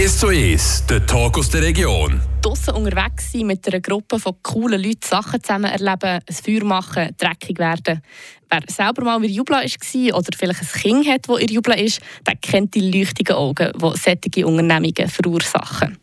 1 zu 1, der Talk aus der Region. Draussen unterwegs sein, mit einer Gruppe von coolen Leuten Sachen zusammen erleben, ein Feuer machen, dreckig werden. Wer selber mal in Jubla war oder vielleicht ein Kind hat, das in Jubla ist, der kennt die leuchtigen Augen, die solche Unternehmungen verursachen.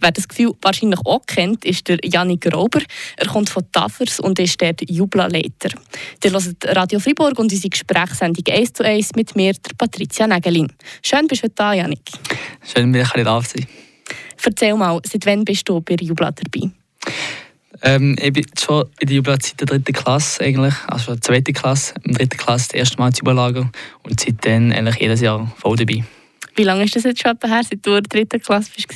Wer das Gefühl wahrscheinlich auch kennt, ist der Janik Grauber. Er kommt von Tafers und ist dort Jubla-Leiter. Der hört Radio Fribourg und unsere Gesprächssendung 1 zu 1 mit mir, der Patricia Nägelin. Schön, bist du da, Janik. Schön, dass ich da sein Erzähl mal, seit wann bist du bei Jubla dabei? Ähm, ich bin schon in der Jubla seit der dritten Klasse eigentlich, also schon zweite Klasse, in der dritten Klasse das erste Mal ins Jubelager und seitdem eigentlich jedes Jahr voll dabei. Wie lange ist das jetzt schon her, seit du in der dritten Klasse bist?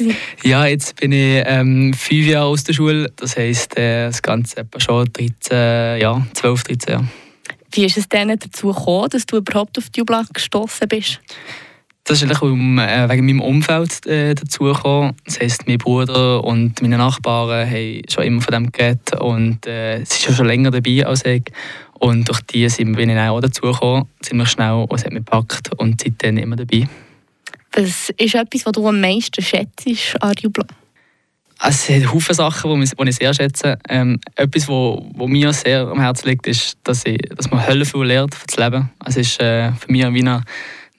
Ja, jetzt bin ich ähm, fünf Jahre aus der Schule, das heisst äh, das Ganze etwa schon 13, ja, 12, 13 Jahre. Wie ist es denn dazu gekommen, dass du überhaupt auf die Jubla gestoßen bist? Das ist um, äh, wegen meinem Umfeld äh, dazugekommen. Das heisst, mein Bruder und meine Nachbarn haben schon immer von dem geredet und äh, sie ist schon länger dabei als ich. Und durch die sind, bin ich auch dazugekommen, ziemlich schnell und es hat mich gepackt und seitdem immer dabei. Was ist etwas, was du am meisten schätzt an Jubla? Es sind viele Sachen, die ich sehr schätze. Ähm, etwas, was mir sehr am Herzen liegt, ist, dass, ich, dass man Hölle viel lernt für das Leben. Es ist äh, für mich wie eine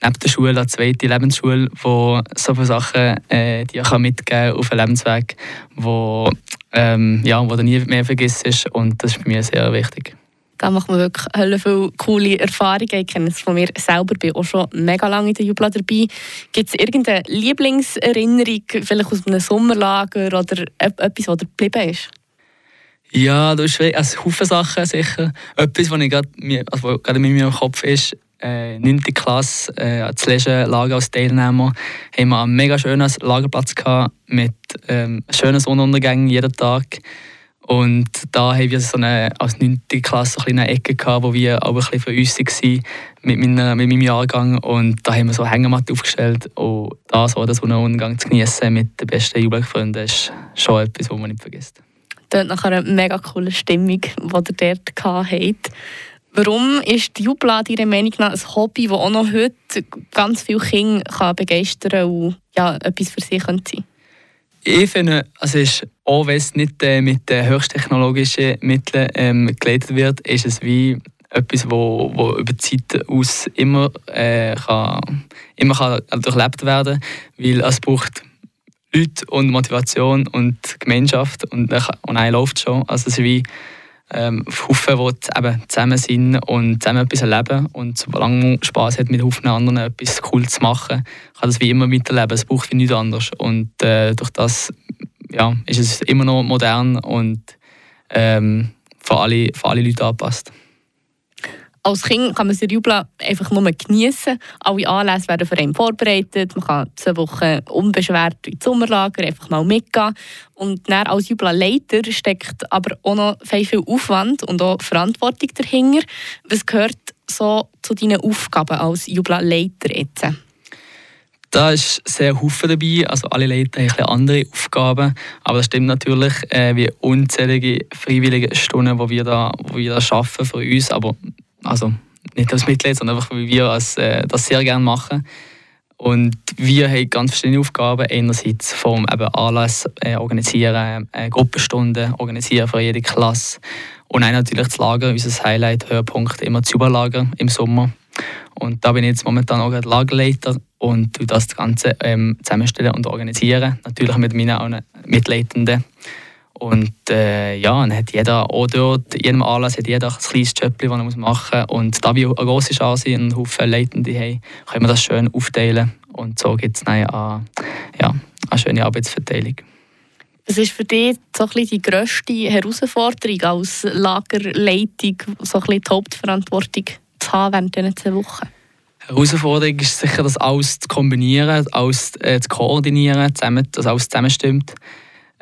neben der Schule eine zweite Lebensschule, wo so viele Sachen äh, die ich mitgeben kann auf einen Lebensweg, wo, ähm, ja, wo du nie mehr vergisst. Und das ist für mich sehr wichtig. Da macht man wirklich viele coole Erfahrungen. Ich kenne es von mir selber, bin auch schon mega lange in der Jubla dabei. Gibt es irgendeine Lieblingserinnerung, vielleicht aus einem Sommerlager oder etwas, was geblieben ist? Ja, das ist also Haufen Sachen sicher. Etwas, was gerade, also, gerade in meinem Kopf ist, äh, 9. Klasse, äh, das letzte Lager als Teilnehmer, haben wir einen mega schönen Lagerplatz gehabt, mit ähm, schönen Sonnenuntergängen jeden Tag. Und da haben wir so eine, als 9. Klasse eine Ecke gehabt, wo wir auch ein bisschen für uns waren mit, meiner, mit meinem Jahrgang. Und da haben wir so Hängematte aufgestellt. Und da so den Sonnenuntergang zu genießen mit den besten Jugendfreunden ist schon etwas, was man nicht vergisst. Das ist nachher eine mega coole Stimmung, die ihr dort hattet. Warum ist die Jubla Ihrer Meinung nach ein Hobby, das auch noch heute ganz viele Kinder kann begeistern kann und ja, etwas für sie sein könnte? Ich finde, also ist, auch wenn es nicht äh, mit den höchsttechnologischen Mitteln ähm, geleitet wird, ist es wie etwas, wo, wo über die Zeit aus immer, äh, kann, immer kann durchlebt werden kann, weil es braucht Leute und Motivation und Gemeinschaft und, und einer läuft schon. Also es ist wie ähm, Haufen, die eben zusammen sind und zusammen etwas erleben. Und solange man Spass hat, mit Haufen anderen etwas Cooles zu machen, kann das wie immer weiterleben. Es braucht wie nichts anderes. Und äh, durch das ja, ist es immer noch modern und ähm, für, alle, für alle Leute angepasst als Kind kann man Jubla einfach nur genießen. Alle Anlässe werden für einen vorbereitet. Man kann zwei Wochen unbeschwert ins Sommerlager einfach mal mitgehen. Und dann als Jubla-Leiter steckt aber auch noch viel Aufwand und auch Verantwortung dahinter. Was gehört so zu deinen Aufgaben als Jubla-Leiter jetzt? Da ist sehr Haufen dabei. Also alle Leiter haben andere Aufgaben. Aber das stimmt natürlich, äh, wie unzählige freiwillige Stunden, die wir da, wo wir da schaffen für uns. Aber also nicht als Mitglied, sondern einfach, weil wir als, äh, das sehr gerne machen. Und wir haben ganz verschiedene Aufgaben. Einerseits vom Anlass äh, organisieren, äh, Gruppenstunden organisieren für jede Klasse. Und auch natürlich das Lager, unser Highlight, Höhepunkt, immer das Überlager im Sommer. Und da bin ich jetzt momentan auch Lagerleiter und das Ganze ähm, zusammenstellen und organisieren. Natürlich mit meinen Mitleitenden. Und äh, ja, dann hat jeder auch dort, in jedem Anlass hat jeder ein kleines Job, das er machen muss. Und da wir eine grosse Chance und einen Haufen Leitende haben, können wir das schön aufteilen. Und so gibt es eine, ja, eine schöne Arbeitsverteilung. Was ist für dich so ein bisschen die grösste Herausforderung als Lagerleitung, so ein bisschen die Hauptverantwortung zu haben während diesen zwei Wochen? Herausforderung ist sicher, das alles zu kombinieren, alles äh, zu koordinieren, zusammen, dass alles zusammenstimmt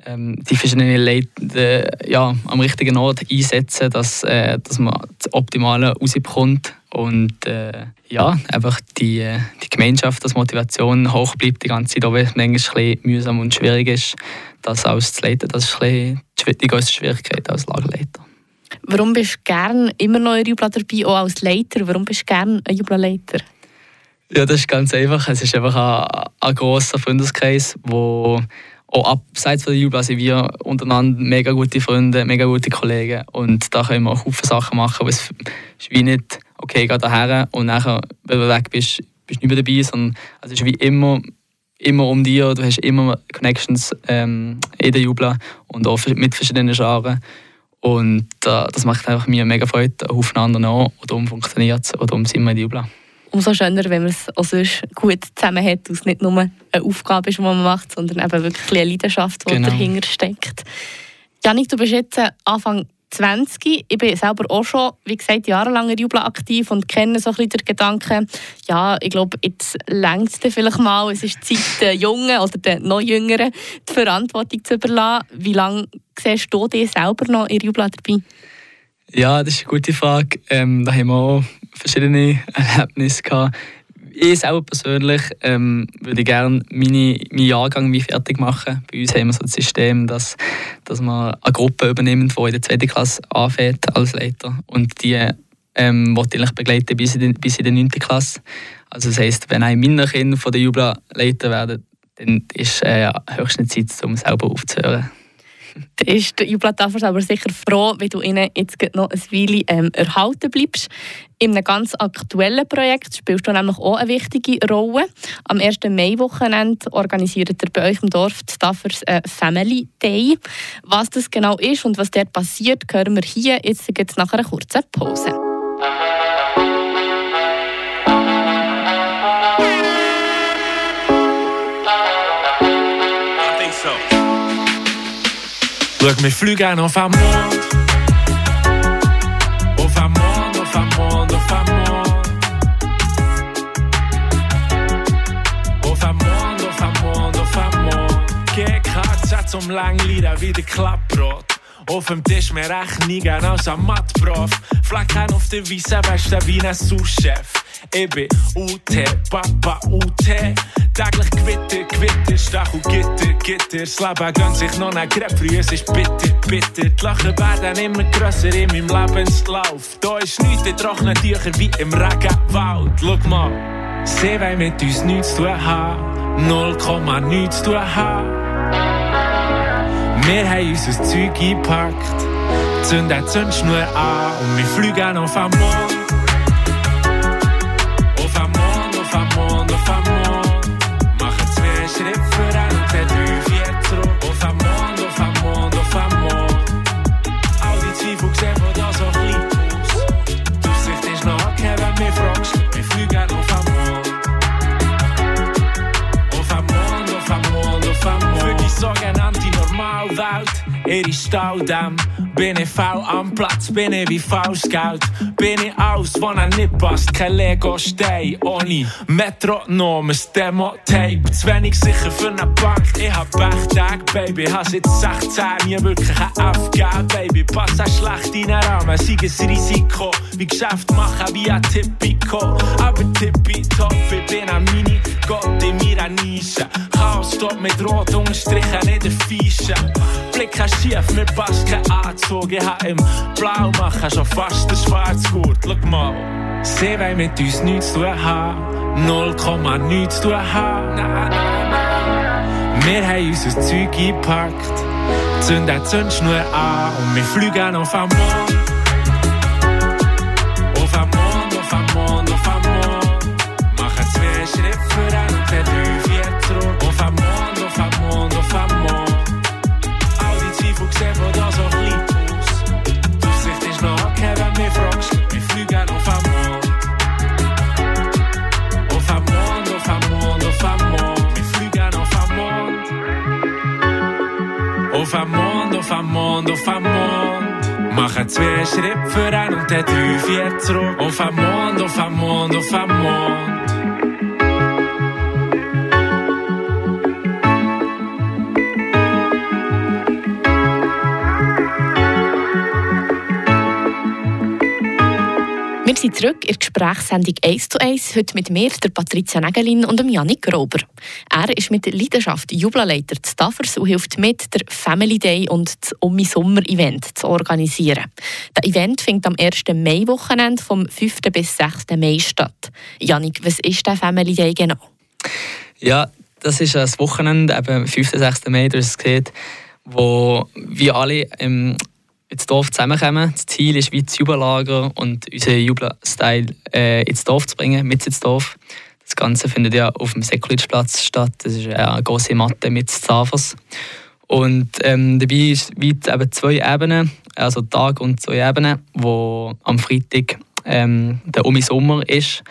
ähm, die verschiedenen Leute ja, am richtigen Ort einsetzen, dass, äh, dass man das Optimale rauskommt und äh, ja, einfach die, die Gemeinschaft, dass Motivation hoch bleibt die ganze Zeit, auch wenn es manchmal ein mühsam und schwierig ist, das auszuleiten. Das ist ein die größte Schwierigkeit als Lagerleiter. Warum bist du gerne immer noch ein Jubla dabei, auch als Leiter? Warum bist du gerne ein Jubla-Leiter? Ja, das ist ganz einfach. Es ist einfach ein, ein grosser Freundeskreis, wo auch abseits von der Jubel sind wir untereinander mega gute Freunde, mega gute Kollegen. Und da können wir auch viele Sachen machen, aber es ist wie nicht, okay, geh daher und nachher, wenn du weg bist, bist du nicht mehr dabei, sondern es ist wie immer, immer um dich, du hast immer Connections ähm, in der Jubel und auch mit verschiedenen Genres. Und äh, das macht einfach mir mega Freude, aufeinander auch und darum funktioniert es und darum sind wir in der Jubel umso schöner, wenn man es auch sonst gut zusammen hat, dass es nicht nur eine Aufgabe ist, die man macht, sondern eben wirklich eine Leidenschaft, die genau. dahinter steckt. Janik, du bist jetzt Anfang 20. Ich bin selber auch schon, wie gesagt, jahrelang in Jubel aktiv und kenne so ein bisschen den Gedanken, ja, ich glaube, jetzt längst vielleicht mal, es ist Zeit, den Jungen oder den noch Jüngeren die Verantwortung zu überlassen. Wie lange siehst du dich selber noch in Jubel dabei? Ja, das ist eine gute Frage. Ähm, da haben wir auch verschiedene Erlebnisse gehabt. Ich selber persönlich ähm, würde gerne meine, meinen Jahrgang wie fertig machen. Bei uns haben wir so ein System, dass, dass wir eine Gruppe übernehmen, die in der zweiten Klasse anfängt als Leiter. Und die ähm, wird eigentlich begleiten bis in, die, bis in die 9. Klasse. Also das heisst, wenn ein meiner Kinder von der Jubel Leiter werden, dann ist äh, höchste Zeit, um selber aufzuhören. Da ist der Jubilatafers aber sicher froh, wenn du ihnen jetzt noch ein Weile ähm, erhalten bleibst. In einem ganz aktuellen Projekt spielst du nämlich auch eine wichtige Rolle. Am 1. Mai-Wochenende organisiert ihr bei euch im Dorf Staffers ein Family Day. Was das genau ist und was dort passiert, hören wir hier jetzt, jetzt nach einer kurzen Pause. Schau, wir fliegen auf am Mond. Auf am Mond, auf am Mond, auf am Mond. Auf am Mond, auf am Mond, auf am Mond. GKZ zum Langlieder wie der Klappbrot. Auf dem Tisch mehr Rechnungen als ein Mattprof. Flecken auf der Wiese, beste wie ein Sous-Chef. Ich bin UT, Papa UT. Täglich Gewitter, Gewitter, Stachel, Gitter, Gitter. Das Leben gönnt sich noch nicht gerade früh, es ist bitter, bitter. Die Lachen werden immer grösser in meinem Lebenslauf. Da ist nichts in trockenen Tüchern wie im Regenwald. Schau mal, sie wollen mit uns nichts zu tun haben. 0, nichts zu tun haben. Wir haben unser Zeug eingepackt, zünden die Zündschnur an und wir fliegen auf am Mond. Staudamm. Bin ich faul am Platz, bin ich wie Faustgeld. Bin ich aus, wo er nicht passt, kein Lego-Stein. Ohne Metronomes Demo-Tape. Zu wenig sicher für eine Bank, ich hab Pechtag, Baby. Has jetzt 16, nie wirklich ein F gegeben, Baby. Pass auch schlecht in den Rahmen, sei ein Risiko. Wie Geschäft machen wie ein Tipico. Aber tippitopp, ich bin ein Mini-Gott in meiner Nische. Stoppt mit rot unterstrichen in der Fische. Blick hast schief, mir passt kein Anzug. Ich hab im Blau machen schon fast den Schwarzgurt. Schau mal, sie wollen mit uns nichts zu tun haben. 0, nichts zu tun haben. Nein, nein, nein. Wir haben unser Zeug eingepackt, zünden die Zündschnur an und wir fliegen auf am voran und dann drei, vier zurück. Auf am Mond, auf am Mond, auf sind zurück in der Gesprächssendung 1 zu 1, heute mit mir, der Patricia Nägelin und dem Janik Grober. Er ist mit Leidenschaft Jubelleiter des Staffers und hilft mit, der Family Day und das Omi Sommer Event zu organisieren. Das Event findet am 1. Mai-Wochenende vom 5. bis 6. Mai statt. Janik, was ist der Family Day genau? Ja, das ist ein Wochenende, eben 5. 6. Mai, du hast es gesehen, wo wir alle ähm, ins Dorf zusammenkommen. Das Ziel ist wie das Jubellager und unseren Jubelstyle äh, ins Dorf zu bringen, mit ins Dorf. Das Ganze findet ja auf dem Sekulitschplatz statt. Das ist eine große Matte mit Zafers. Und ähm, dabei ist weit eben zwei Ebenen, also Tag und zwei Ebenen, wo am Freitag ähm, der Omi Sommer ist.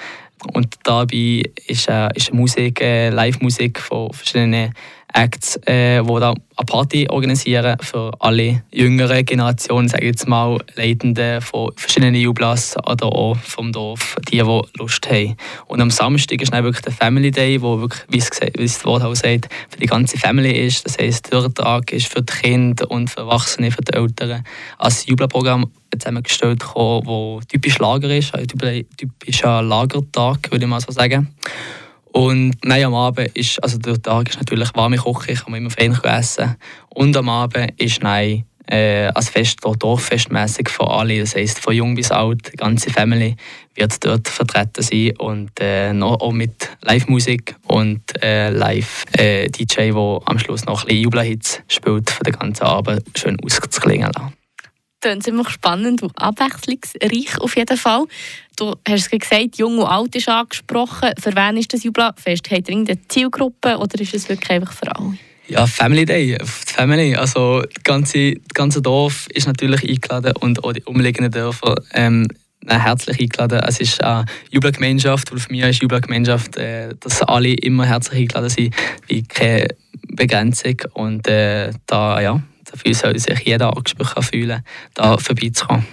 Und dabei ist, äh, ist Musik, äh, Live-Musik von verschiedenen Acts, äh, da eine Party organisieren für alle jüngeren Generationen, sage ich jetzt mal, Leitende von verschiedenen Jublas oder auch vom Dorf, die, die Lust haben. Und am Samstag ist dann wirklich der Family Day, wo wirklich, wie es das Wort auch sagt, für die ganze Family ist. Das heisst, der Tag ist für die Kinder und für Erwachsene, für die Eltern als Jubelprogramm zusammengestellt gekommen, wo typisch Lager ist, ein typischer Lagertag, würde ich mal so sagen. Und nein, am Abend ist, also der Tag ist natürlich warme Küche, kann man immer fein essen. Und am Abend ist nein, äh, als Fest, dorffestmäßig für alle, das heisst von jung bis alt, die ganze Family wird dort vertreten sein und äh, noch auch mit Live-Musik und äh, Live-DJ, äh, der am Schluss noch ein bisschen Jubelhits spielt, für den ganzen Abend schön auszuklingen lassen klingt ziemlich spannend und abwechslungsreich auf jeden Fall. Du hast gesagt, Jung und Alt ist angesprochen. Für wen ist das Jublafest? Habt ihr eine Zielgruppe oder ist es wirklich einfach für alle? Ja, Family Day, Family. Also das ganze, das ganze Dorf ist natürlich eingeladen und auch die umliegenden Dörfer ähm, herzlich eingeladen. Es ist eine Jubelgemeinschaft und für mich ist Jubelgemeinschaft, äh, dass alle immer herzlich eingeladen sind, wie keine Begrenzung und äh, da ja Dafür soll sich jeder angesprochen fühlen, da vorbeizukommen.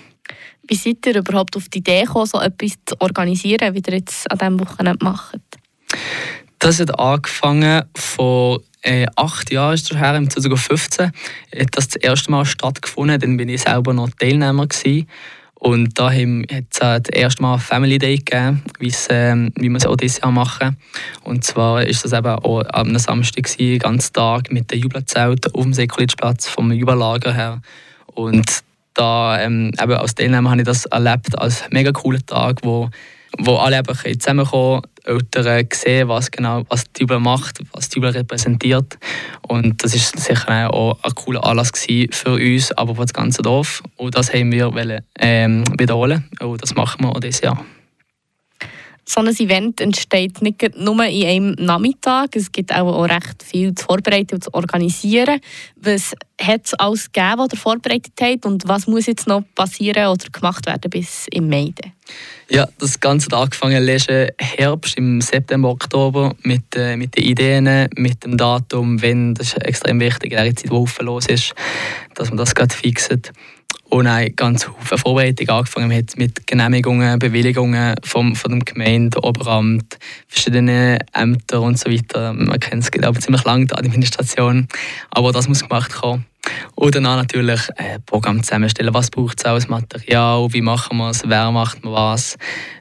Wie seid ihr überhaupt auf die Idee gekommen, so etwas zu organisieren, wie ihr jetzt an diesem Wochenende macht? Das hat angefangen vor äh, acht Jahren ist her, im 2015, hat das das erste Mal stattgefunden. Dann bin ich selber noch Teilnehmer gewesen. Und da hat es das erste Mal Family Day gegeben, ähm, wie wir es auch dieses Jahr machen. Und zwar ist das eben auch am Samstag, den ganzen Tag mit den Jubelzelten auf dem Sekulitschplatz vom Jubellager her. Und da ähm, eben als Teilnehmer habe ich das erlebt als mega cooler Tag, wo wo alle eben zusammenkommen Eltern sehen, was genau was die Jubel macht, was die Jubel repräsentiert. Und das ist sicher auch ein cooler Anlass für uns, aber für das ganze Dorf. Und das haben wir wollen, ähm, wiederholen und das machen wir auch dieses Jahr so ein Event entsteht nicht nur in einem Nachmittag. Es gibt auch, recht viel zu vorbereiten und zu organisieren. Was hat es alles gegeben, was ihr vorbereitet habt und was muss jetzt noch passieren oder gemacht werden bis im Mai? Ja, das Ganze hat angefangen letzten Herbst, im September, Oktober, mit, äh, mit den Ideen, mit dem Datum, wenn, das ist extrem wichtig, in der Zeit, wo los ist, dass man das gerade fixt und eine ganz viele Vorbereitungen angefangen hat mit Genehmigungen, Bewilligungen vom, von dem Gemeinde, Oberamt, verschiedenen Ämtern und so weiter. Man kennt es aber ziemlich lange, die Administration. Aber das muss gemacht werden. Und dann natürlich äh, Programm zusammenstellen. Was braucht es als Material? Wie machen wir es? Wer macht man was?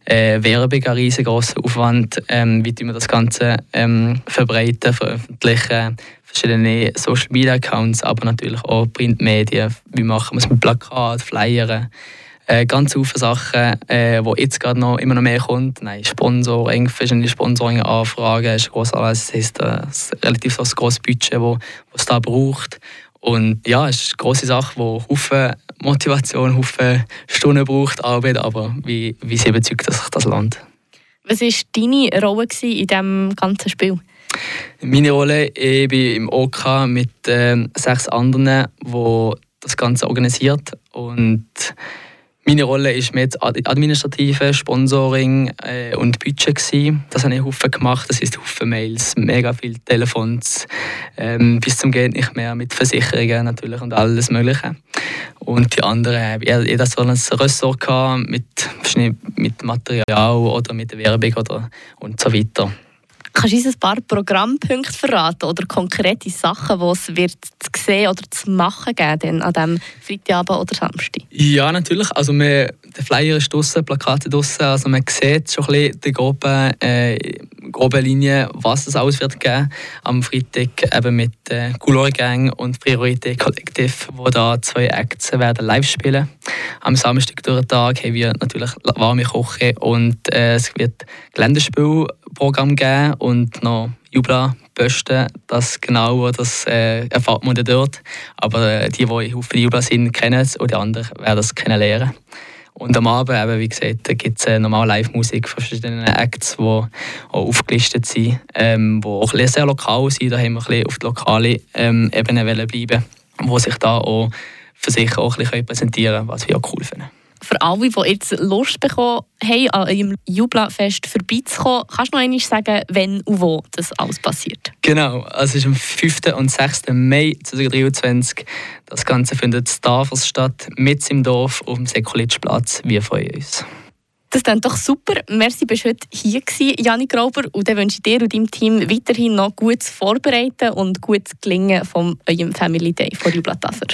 Äh, Werbung, ein riesengroßer Aufwand. Ähm, wie tun wir das Ganze ähm, verbreiten, veröffentlichen? verschiedene Social Media Accounts, aber natürlich auch Printmedien. Wie machen wir es mit Plakaten, Flyern? Äh, ganz viele Sachen, äh, wo jetzt gerade noch immer noch mehr kommt. Nein, Sponsoring, verschiedene Sponsoring-Anfragen ist groß alles. Das heißt, äh, relativ so ein grosses Budget, das es da braucht. Und ja, es ist eine grosse Sache, die Haufen Motivation, Haufen Stunden braucht, Arbeit, aber wie, wie sie überzeugt, dass sich das lohnt. Was war deine Rolle in diesem ganzen Spiel? Meine Rolle, ich bin im OK mit äh, sechs anderen, die das Ganze organisiert und meine Rolle ist mit administrative Sponsoring äh, und Budget gewesen. Das habe ich Haufen gemacht. Das ist Haufen Mails, mega viele Telefons, ähm, bis zum geht nicht mehr mit Versicherungen natürlich und alles Mögliche. Und die anderen, jeder so ein Ressort gehabt, mit, mit Material oder mit Werbung oder und so weiter. Kannst du uns ein paar Programmpunkte verraten oder konkrete Sachen, die es wird zu sehen oder zu machen geben an diesem Freitagabend oder Samstag? Ja, natürlich. Also wir, der Flyer ist draußen, Plakate draußen. Also man sieht schon ein bisschen die grobe, äh, grobe Linie, was es alles wird geben am Freitag eben mit äh, Couleur Gang und Priorität Kollektiv, wo da zwei Acts werden live spielen. Am Samstag durch den Tag haben wir natürlich warme Koche und äh, es wird Geländespielprogramm geben und noch Jubla Bösten, das genau das äh, erfahrt man dort. Aber äh, die, die auf Jubla sind, kennen es und die anderen werden es kennenlernen. Und am Abend, eben, wie gesagt, gibt es äh, normal Live-Musik von verschiedenen Acts, die auch aufgelistet sind, ähm, die auch sehr lokal sind. Da haben wir ein bisschen auf die lokale ähm, Ebene bleiben die sich da auch für sich auch ein bisschen präsentieren können, was wir auch cool finden für alle, die jetzt Lust bekommen haben, an eurem Jubla-Fest vorbeizukommen, kannst du noch einmal sagen, wenn und wo das alles passiert? Genau, also es ist am 5. und 6. Mai 2023. Das Ganze findet in Tafels statt, mit im Dorf auf dem Sekulitzplatz. Wir freuen uns. Das klingt doch super. Merci, bist heute hier gewesen, Janik Grauber. Und dann wünsche ich dir und deinem Team weiterhin noch gutes Vorbereiten und gutes Gelingen von eurem Family Day von Jubla Tafel.